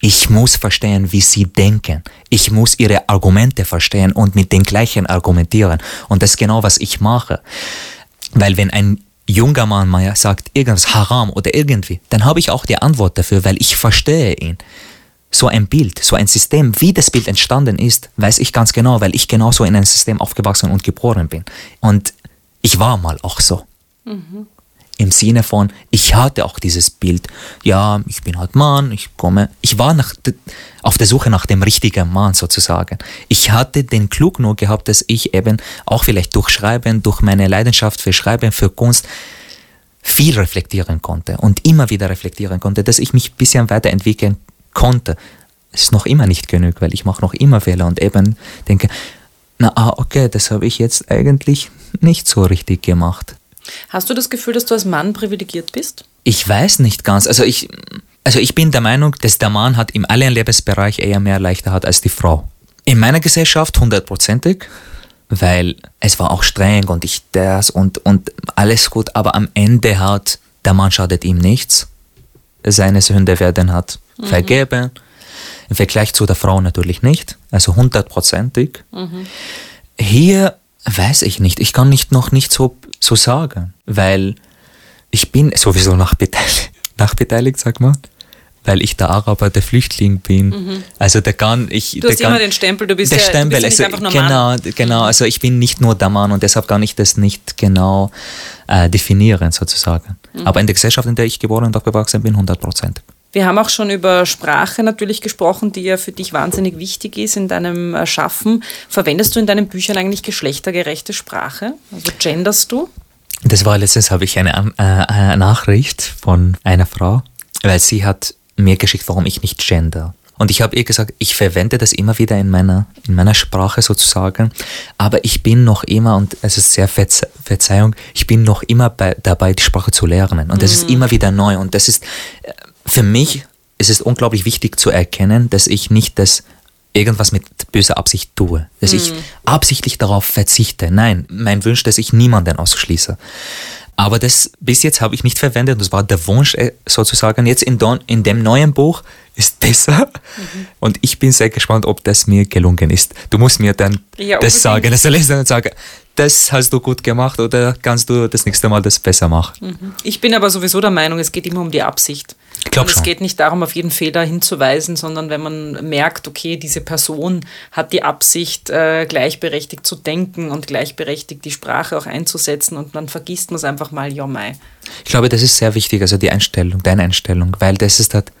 Ich muss verstehen, wie sie denken. Ich muss ihre Argumente verstehen und mit den gleichen argumentieren. Und das ist genau, was ich mache. Weil wenn ein junger Mann mal sagt, irgendwas haram oder irgendwie, dann habe ich auch die Antwort dafür, weil ich verstehe ihn. So ein Bild, so ein System, wie das Bild entstanden ist, weiß ich ganz genau, weil ich genauso in einem System aufgewachsen und geboren bin. Und ich war mal auch so. Im Sinne von, ich hatte auch dieses Bild, ja, ich bin halt Mann, ich komme, ich war nach, auf der Suche nach dem richtigen Mann sozusagen. Ich hatte den Klug nur gehabt, dass ich eben auch vielleicht durch Schreiben, durch meine Leidenschaft für Schreiben, für Kunst, viel reflektieren konnte und immer wieder reflektieren konnte, dass ich mich ein bisschen weiterentwickeln konnte. Es ist noch immer nicht genug, weil ich mache noch immer Fehler und eben denke, na ah, okay, das habe ich jetzt eigentlich nicht so richtig gemacht. Hast du das Gefühl, dass du als Mann privilegiert bist? Ich weiß nicht ganz. Also ich, also ich bin der Meinung, dass der Mann hat im allen Lebensbereich eher mehr leichter hat als die Frau. In meiner Gesellschaft hundertprozentig, weil es war auch streng und ich das und, und alles gut, aber am Ende hat der Mann schadet ihm nichts. Seine Sünde werden hat vergeben. Im Vergleich zu der Frau natürlich nicht, also hundertprozentig. Hier weiß ich nicht, ich kann nicht noch nicht so, so sagen, weil ich bin sowieso nachbeteiligt, [LAUGHS] nachbeteiligt sag mal, weil ich der Araber, der Flüchtling bin. Also der kann ich. Du der hast kann, immer den Stempel, du bist der ja, du Stempel, bist ja nicht also, einfach nur Mann. genau, genau, also ich bin nicht nur der Mann und deshalb kann ich das nicht genau äh, definieren sozusagen. Aber in der Gesellschaft, in der ich geboren und aufgewachsen bin, 100 Prozent. Wir haben auch schon über Sprache natürlich gesprochen, die ja für dich wahnsinnig wichtig ist in deinem äh, Schaffen. Verwendest du in deinen Büchern eigentlich geschlechtergerechte Sprache? Also genderst du? Das war letztens, habe ich eine, äh, eine Nachricht von einer Frau, weil sie hat mir geschickt, warum ich nicht gender. Und ich habe ihr gesagt, ich verwende das immer wieder in meiner, in meiner Sprache sozusagen, aber ich bin noch immer, und es ist sehr Verze Verzeihung, ich bin noch immer bei, dabei, die Sprache zu lernen. Und das ist immer wieder neu. Und das ist, äh, für mich ist es unglaublich wichtig zu erkennen, dass ich nicht das irgendwas mit böser Absicht tue, dass ich absichtlich darauf verzichte. Nein, mein Wunsch, dass ich niemanden ausschließe. Aber das bis jetzt habe ich nicht verwendet. Das war der Wunsch äh, sozusagen. Jetzt in, don, in dem neuen Buch ist besser. Und ich bin sehr gespannt, ob das mir gelungen ist. Du musst mir dann Ja, das sagen. Das ich dann sagen, das hast du gut gemacht oder kannst du das nächste Mal das besser machen. Ich bin aber sowieso der Meinung, es geht immer um die Absicht. Ich glaube Es geht nicht darum, auf jeden Fehler hinzuweisen, sondern wenn man merkt, okay, diese Person hat die Absicht, äh, gleichberechtigt zu denken und gleichberechtigt die Sprache auch einzusetzen und dann vergisst man es einfach mal, ja, mei. Ich glaube, das ist sehr wichtig, also die Einstellung, deine Einstellung, weil das ist halt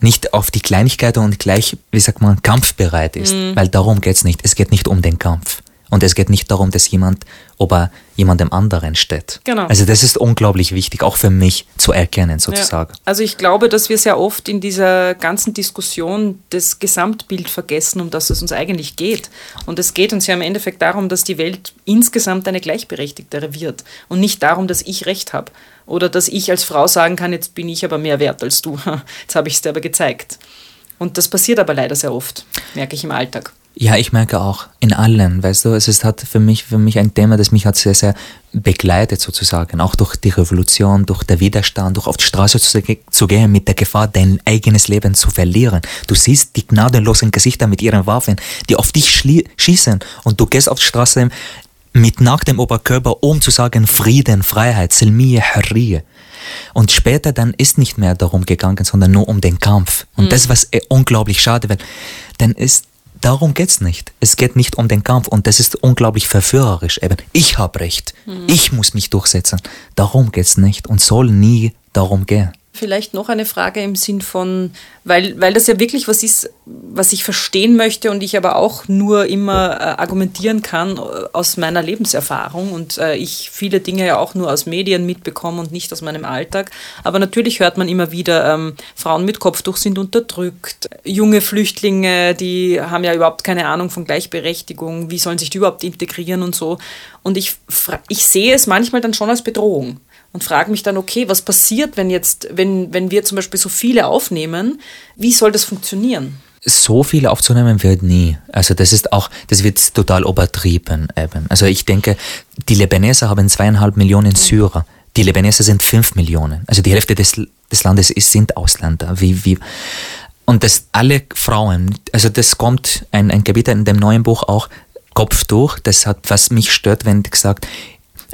nicht auf die Kleinigkeiten und gleich, wie sagt man, kampfbereit ist, Mhm. weil darum geht's nicht. Es geht nicht um den Kampf. Und es geht nicht darum, dass jemand über jemandem anderen steht. Genau. Also das ist unglaublich wichtig, auch für mich zu erkennen sozusagen. Ja. Also ich glaube, dass wir sehr oft in dieser ganzen Diskussion das Gesamtbild vergessen, um das es uns eigentlich geht. Und es geht uns ja im Endeffekt darum, dass die Welt insgesamt eine gleichberechtigtere wird und nicht darum, dass ich recht habe oder dass ich als Frau sagen kann, jetzt bin ich aber mehr wert als du. [LAUGHS] Jetzt habe ich es dir aber gezeigt. Und das passiert aber leider sehr oft, merke ich im Alltag. Ja, ich merke auch in allen, weißt du, es ist halt für mich, für mich ein Thema, das mich hat sehr, sehr begleitet sozusagen, auch durch die Revolution, durch den Widerstand, durch auf die Straße zu, zu gehen mit der Gefahr, dein eigenes Leben zu verlieren. Du siehst die gnadenlosen Gesichter mit ihren Waffen, die auf dich schießen und du gehst auf die Straße mit nacktem Oberkörper, um zu sagen Frieden, Freiheit, Silmiye, Harriye. Und später dann ist nicht mehr darum gegangen, sondern nur um den Kampf. Und das, was äh, unglaublich schade, weil dann ist Darum geht's nicht. Es geht nicht um den Kampf und das ist unglaublich verführerisch. Eben, ich habe Recht. Ich muss mich durchsetzen. Darum geht's nicht und soll nie darum gehen. Vielleicht noch eine Frage im Sinn von, weil, weil das ja wirklich was ist, was ich verstehen möchte und ich aber auch nur immer äh, argumentieren kann äh, aus meiner Lebenserfahrung und äh, ich viele Dinge ja auch nur aus Medien mitbekomme und nicht aus meinem Alltag. Aber natürlich hört man immer wieder, ähm, Frauen mit Kopftuch sind unterdrückt, junge Flüchtlinge, die haben ja überhaupt keine Ahnung von Gleichberechtigung, wie sollen sich die überhaupt integrieren und so. Und ich, ich sehe es manchmal dann schon als Bedrohung und frage mich dann, okay, was passiert, wenn jetzt, wenn, wenn wir zum Beispiel so viele aufnehmen, wie soll das funktionieren? So viele aufzunehmen wird nie. Also das ist auch, das wird total übertrieben eben. Also ich denke, die Libaneser haben zweieinhalb Millionen Syrer. Die Libaneser sind fünf Millionen. Also die Hälfte des, des Landes ist, sind Ausländer. Wie, wie, und das alle Frauen, also das kommt ein, ein Kapitel in dem neuen Buch auch, Kopftuch, das hat, was mich stört, wenn gesagt,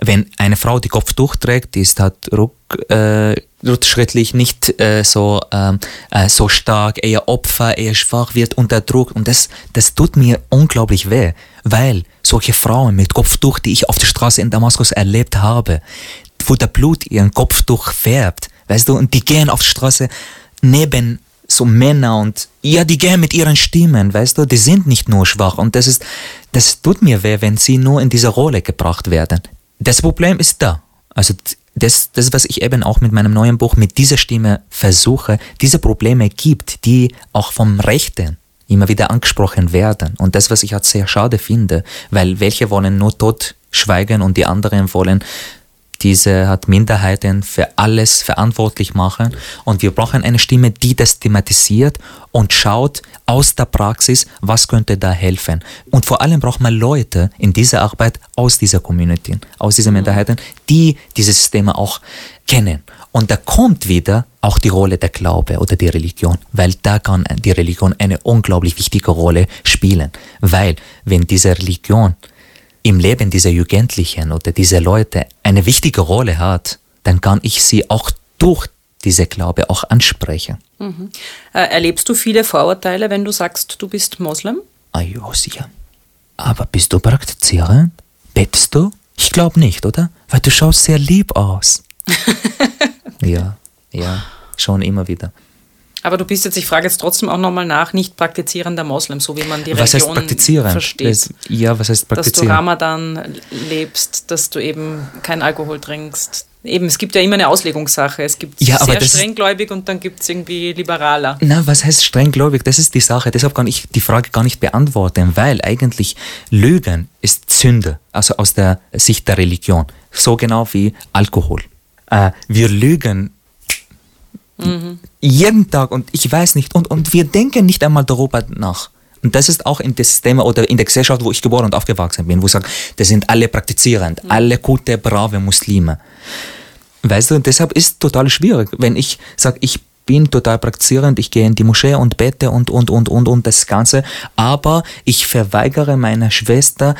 wenn eine Frau die Kopftuch trägt, die ist halt ruck, äh, rückschrittlich nicht äh, so, ähm, äh, so stark, eher Opfer, eher schwach, wird unterdrückt. Und das, das tut mir unglaublich weh, weil solche Frauen mit Kopftuch, die ich auf der Straße in Damaskus erlebt habe, wo der Blut ihren Kopftuch färbt, weißt du, und die gehen auf die Straße neben so Männer und ja, die gehen mit ihren Stimmen, weißt du, die sind nicht nur schwach und das ist, das tut mir weh, wenn sie nur in diese Rolle gebracht werden. Das Problem ist da. Also das, das, was ich eben auch mit meinem neuen Buch mit dieser Stimme versuche, diese Probleme gibt, die auch vom Rechten immer wieder angesprochen werden. Und das, was ich halt sehr schade finde, weil welche wollen nur tot schweigen und die anderen wollen diese hat Minderheiten für alles verantwortlich machen und wir brauchen eine Stimme, die das thematisiert und schaut aus der Praxis, was könnte da helfen. Und vor allem braucht man Leute in dieser Arbeit aus dieser Community, aus diesen Minderheiten, die diese Systeme auch kennen. Und da kommt wieder auch die Rolle der Glaube oder die Religion, weil da kann die Religion eine unglaublich wichtige Rolle spielen. Weil wenn diese Religion im Leben dieser Jugendlichen oder dieser Leute eine wichtige Rolle hat, dann kann ich sie auch durch diese Glaube auch ansprechen. Mhm. Äh, erlebst du viele Vorurteile, wenn du sagst, du bist Moslem? Ah ja, sicher. Aber bist du praktizierend? Betest du? Ich glaube nicht, oder? Weil du schaust sehr lieb aus. [LAUGHS] ja, ja, schon immer wieder. Aber du bist jetzt, ich frage jetzt trotzdem auch nochmal nach, nicht praktizierender Moslem, so wie man die was Religion heißt praktizieren? versteht. Ja, was heißt dass du praktizieren? Ramadan lebst, dass du eben keinen Alkohol trinkst. Eben, es gibt ja immer eine Auslegungssache. Es gibt Ja, sehr strenggläubig und dann gibt es irgendwie liberaler. Na, was heißt strenggläubig? Das ist die Sache. Deshalb kann ich die Frage gar nicht beantworten, weil eigentlich Lügen ist Sünde, also aus der Sicht der Religion. So genau wie Alkohol. Äh, wir lügen jeden Tag und ich weiß nicht, und, und wir denken nicht einmal darüber nach. Und das ist auch in das System oder in der Gesellschaft, wo ich geboren und aufgewachsen bin, wo ich sage, das sind alle praktizierend, alle gute, brave Muslime. Weißt du, und deshalb ist es total schwierig, wenn ich sage, ich bin total praktizierend, ich gehe in die Moschee und bete und, und, und, und, und das Ganze, aber ich verweigere meiner Schwester,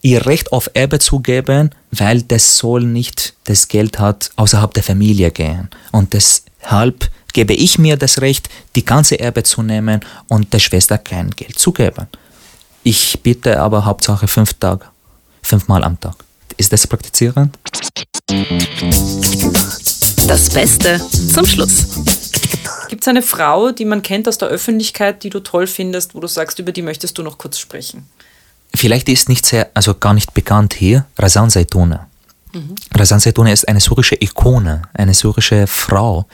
ihr Recht auf Erbe zu geben, weil das soll nicht das Geld hat außerhalb der Familie gehen. Und deshalb gebe ich mir das Recht, die ganze Erbe zu nehmen und der Schwester kein Geld zu geben. Ich bitte aber Hauptsache fünf Tage, fünfmal am Tag. Ist das praktizierend? Das Beste zum Schluss. Gibt es eine Frau, die man kennt aus der Öffentlichkeit, die du toll findest, wo du sagst, über die möchtest du noch kurz sprechen? Vielleicht ist nicht sehr, also gar nicht bekannt hier, Razan Zaituna. Mhm. Razan Zaituna ist eine syrische Ikone, eine syrische Frau,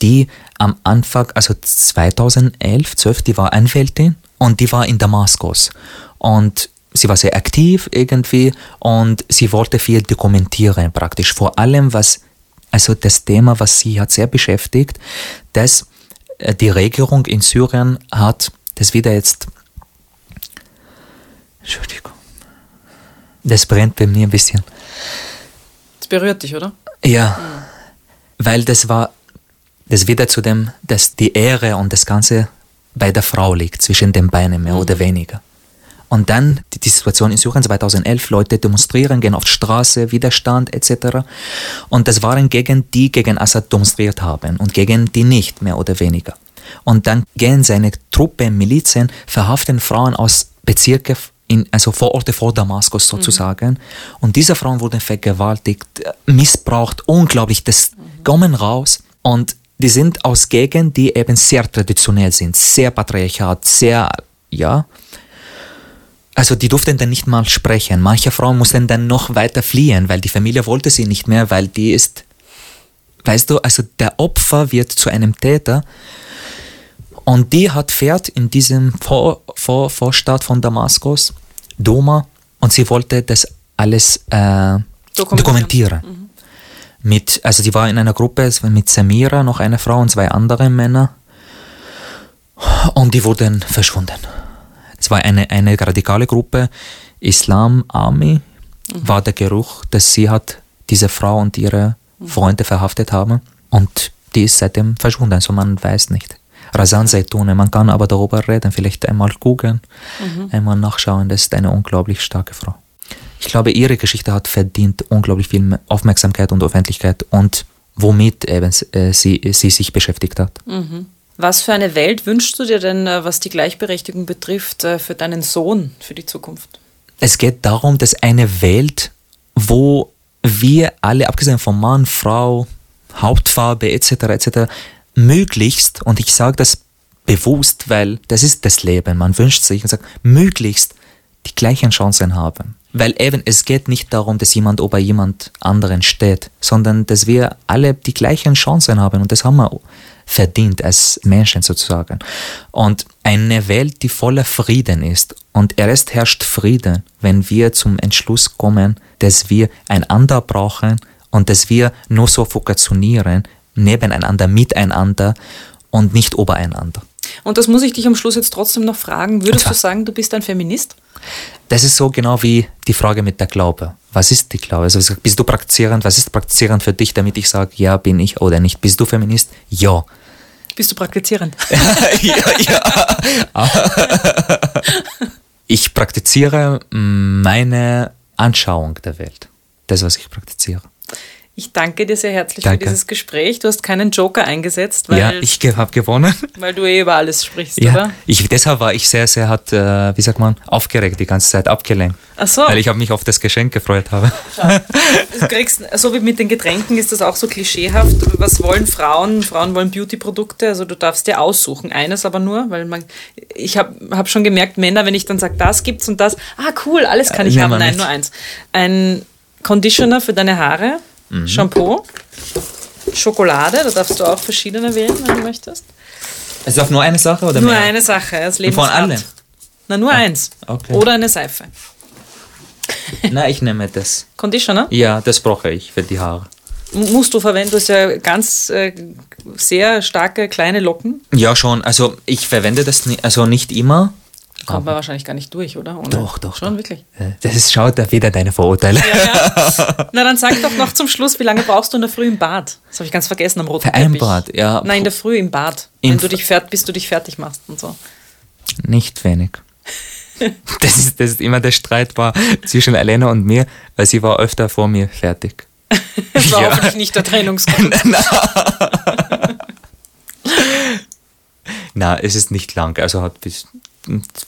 die am Anfang, also 2011, 12, die war Anwältin und die war in Damaskus. Und sie war sehr aktiv irgendwie und sie wollte viel dokumentieren praktisch. Vor allem, was, also das Thema, was sie hat sehr beschäftigt, dass äh, die Regierung in Syrien hat, das wieder jetzt, Entschuldigung, das brennt bei mir ein bisschen. Berührt dich, oder? Ja, mhm. weil das war, das wieder zu dem, dass die Ehre und das Ganze bei der Frau liegt, zwischen den Beinen mehr mhm. oder weniger. Und dann die, die, Situation in Syrien 2011, Leute demonstrieren, gehen auf die Straße, Widerstand etc. Und das waren gegen die gegen Assad demonstriert haben und gegen die nicht, mehr oder weniger. Und dann gehen seine Truppen, Milizen, verhaften Frauen aus Bezirken, in, also Vororte vor Damaskus sozusagen. Mhm. Und diese Frauen wurden vergewaltigt, missbraucht, unglaublich, das mhm. kommen raus. Und die sind aus Gegenden, die eben sehr traditionell sind, sehr patriarchat, sehr, ja, also die durften dann nicht mal sprechen. Manche Frauen mussten dann noch weiter fliehen, weil die Familie wollte sie nicht mehr, weil die ist, weißt du, also der Opfer wird zu einem Täter und die hat fährt in diesem Vor, Vor, Vorstadt von Damaskus, Doma, und sie wollte das alles äh, dokumentieren. dokumentieren. Mhm. Mit, also die war in einer Gruppe mit Samira, noch eine Frau und zwei andere Männer und die wurden verschwunden. Es war eine, eine radikale Gruppe, Islam Army, mhm. war der Geruch, dass sie hat diese Frau und ihre mhm. Freunde verhaftet haben. Und die ist seitdem verschwunden, also man weiß nicht. Razan Zaitune, man kann aber darüber reden, vielleicht einmal googeln, mhm. einmal nachschauen, das ist eine unglaublich starke Frau. Ich glaube, ihre Geschichte hat verdient unglaublich viel Aufmerksamkeit und Öffentlichkeit und womit eben äh, sie, sie sich beschäftigt hat. Mhm. Was für eine Welt wünschst du dir denn, äh, was die Gleichberechtigung betrifft, äh, für deinen Sohn, für die Zukunft? Es geht darum, dass eine Welt, wo wir alle, abgesehen von Mann, Frau, Hauptfarbe etc. etc., möglichst, und ich sage das bewusst, weil das ist das Leben, man wünscht sich und sagt, möglichst die gleichen Chancen haben. Weil eben es geht nicht darum, dass jemand über jemand anderen steht, sondern dass wir alle die gleichen Chancen haben und das haben wir verdient als Menschen sozusagen. Und eine Welt, die voller Frieden ist. Und erst herrscht Frieden, wenn wir zum Entschluss kommen, dass wir einander brauchen und dass wir nur so funktionieren, nebeneinander, miteinander und nicht obereinander. Und das muss ich dich am Schluss jetzt trotzdem noch fragen. Würdest du sagen, du bist ein Feminist? Das ist so genau wie die Frage mit der Glaube. Was ist die Glaube? Also bist du praktizierend? Was ist praktizierend für dich, damit ich sage, ja, bin ich oder nicht? Bist du Feminist? Ja. Bist du praktizierend? [LAUGHS] ja, ja. ich praktiziere meine Anschauung der Welt. Das, was ich praktiziere. Ich danke dir sehr herzlich danke. für dieses Gespräch. Du hast keinen Joker eingesetzt, weil. Ja, ich habe gewonnen. Weil du eh über alles sprichst, ja, oder? Ich, deshalb war ich sehr, sehr, hat, äh, wie sagt man, aufgeregt die ganze Zeit, abgelenkt. Ach so. Weil ich habe mich auf das Geschenk gefreut habe. Du kriegst, so wie mit den Getränken ist das auch so klischeehaft. Was wollen Frauen? Frauen wollen Beauty-Produkte. Also du darfst dir aussuchen. Eines aber nur, weil man. Ich habe hab schon gemerkt, Männer, wenn ich dann sage, das gibt's und das, ah cool, alles kann ich äh, haben. Nein, nicht. nur eins. Ein Conditioner für deine Haare mhm. Shampoo, Schokolade, da darfst du auch verschiedene wählen, wenn du möchtest. Es ist auch nur eine Sache oder nur mehr? Nur eine Sache, das Leben Von allen? Na, nur ah, eins. Okay. Oder eine Seife. [LAUGHS] Na, ich nehme das. Conditioner? Ja, das brauche ich für die Haare. Musst du verwenden, du hast ja ganz äh, sehr starke kleine Locken. Ja, schon. Also ich verwende das also nicht immer, Kommt man wahrscheinlich gar nicht durch, oder? Ohne doch, doch. Schon, doch. wirklich. Das ist, schaut da wieder deine Vorurteile. Ja, ja. [LAUGHS] Na, dann sag doch noch zum Schluss, wie lange brauchst du in der Früh im Bad? Das habe ich ganz vergessen am roten Vereinbart, ja. Nein, in der Früh im Bad. Im wenn du dich fährt, bis du dich fertig machst und so. Nicht wenig. das, ist, das ist immer der Streit war zwischen Elena und mir, weil sie war öfter vor mir fertig. das [LAUGHS] war [LAUGHS] ja. hoffentlich nicht der Trennungsgrund. Na, es ist nicht lang. Also hat bis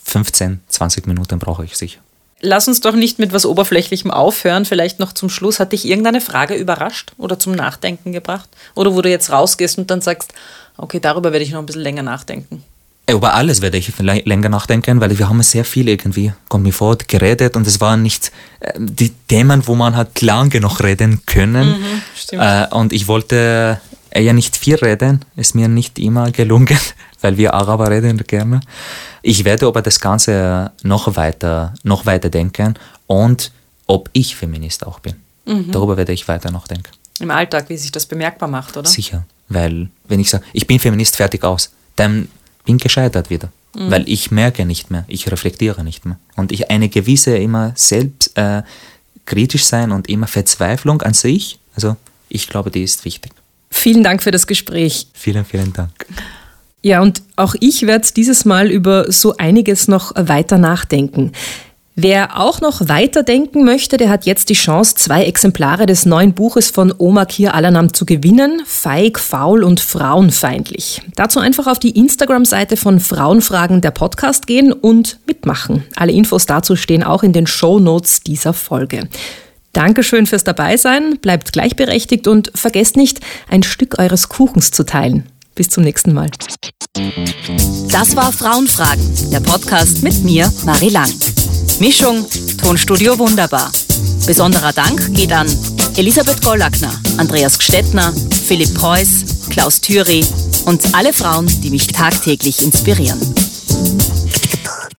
15, 20 Minuten brauche ich sicher. Lass uns doch nicht mit was Oberflächlichem aufhören. Vielleicht noch zum Schluss. Hat dich irgendeine Frage überrascht oder zum Nachdenken gebracht? Oder wo du jetzt rausgehst und dann sagst, okay, darüber werde ich noch ein bisschen länger nachdenken? Über alles werde ich länger nachdenken, weil wir haben sehr viel irgendwie, kommt mir vor, geredet und es waren nicht äh, die Themen, wo man hat lange noch reden können. Mhm, äh, und ich wollte ja nicht viel reden, ist mir nicht immer gelungen, weil wir Araber reden gerne. Ich werde aber das Ganze noch weiter, noch weiter denken und ob ich Feminist auch bin. Mhm. Darüber werde ich weiter noch denken. Im Alltag, wie sich das bemerkbar macht, oder? Sicher, weil wenn ich sage, ich bin Feminist, fertig aus, dann bin gescheitert wieder. Mhm. Weil ich merke nicht mehr, ich reflektiere nicht mehr. Und ich eine gewisse immer selbst äh, kritisch sein und immer Verzweiflung an sich, also ich glaube, die ist wichtig. Vielen Dank für das Gespräch. Vielen, vielen Dank. Ja, und auch ich werde dieses Mal über so einiges noch weiter nachdenken. Wer auch noch weiterdenken möchte, der hat jetzt die Chance, zwei Exemplare des neuen Buches von Omar Kir Alanam zu gewinnen. Feig, faul und frauenfeindlich. Dazu einfach auf die Instagram-Seite von Frauenfragen der Podcast gehen und mitmachen. Alle Infos dazu stehen auch in den Show Notes dieser Folge. Dankeschön fürs Dabeisein, bleibt gleichberechtigt und vergesst nicht, ein Stück eures Kuchens zu teilen. Bis zum nächsten Mal. Das war Frauenfragen, der Podcast mit mir, Marie Lang. Mischung Tonstudio Wunderbar. Besonderer Dank geht an Elisabeth Gollackner, Andreas Gstettner, Philipp Preuß, Klaus Thüry und alle Frauen, die mich tagtäglich inspirieren.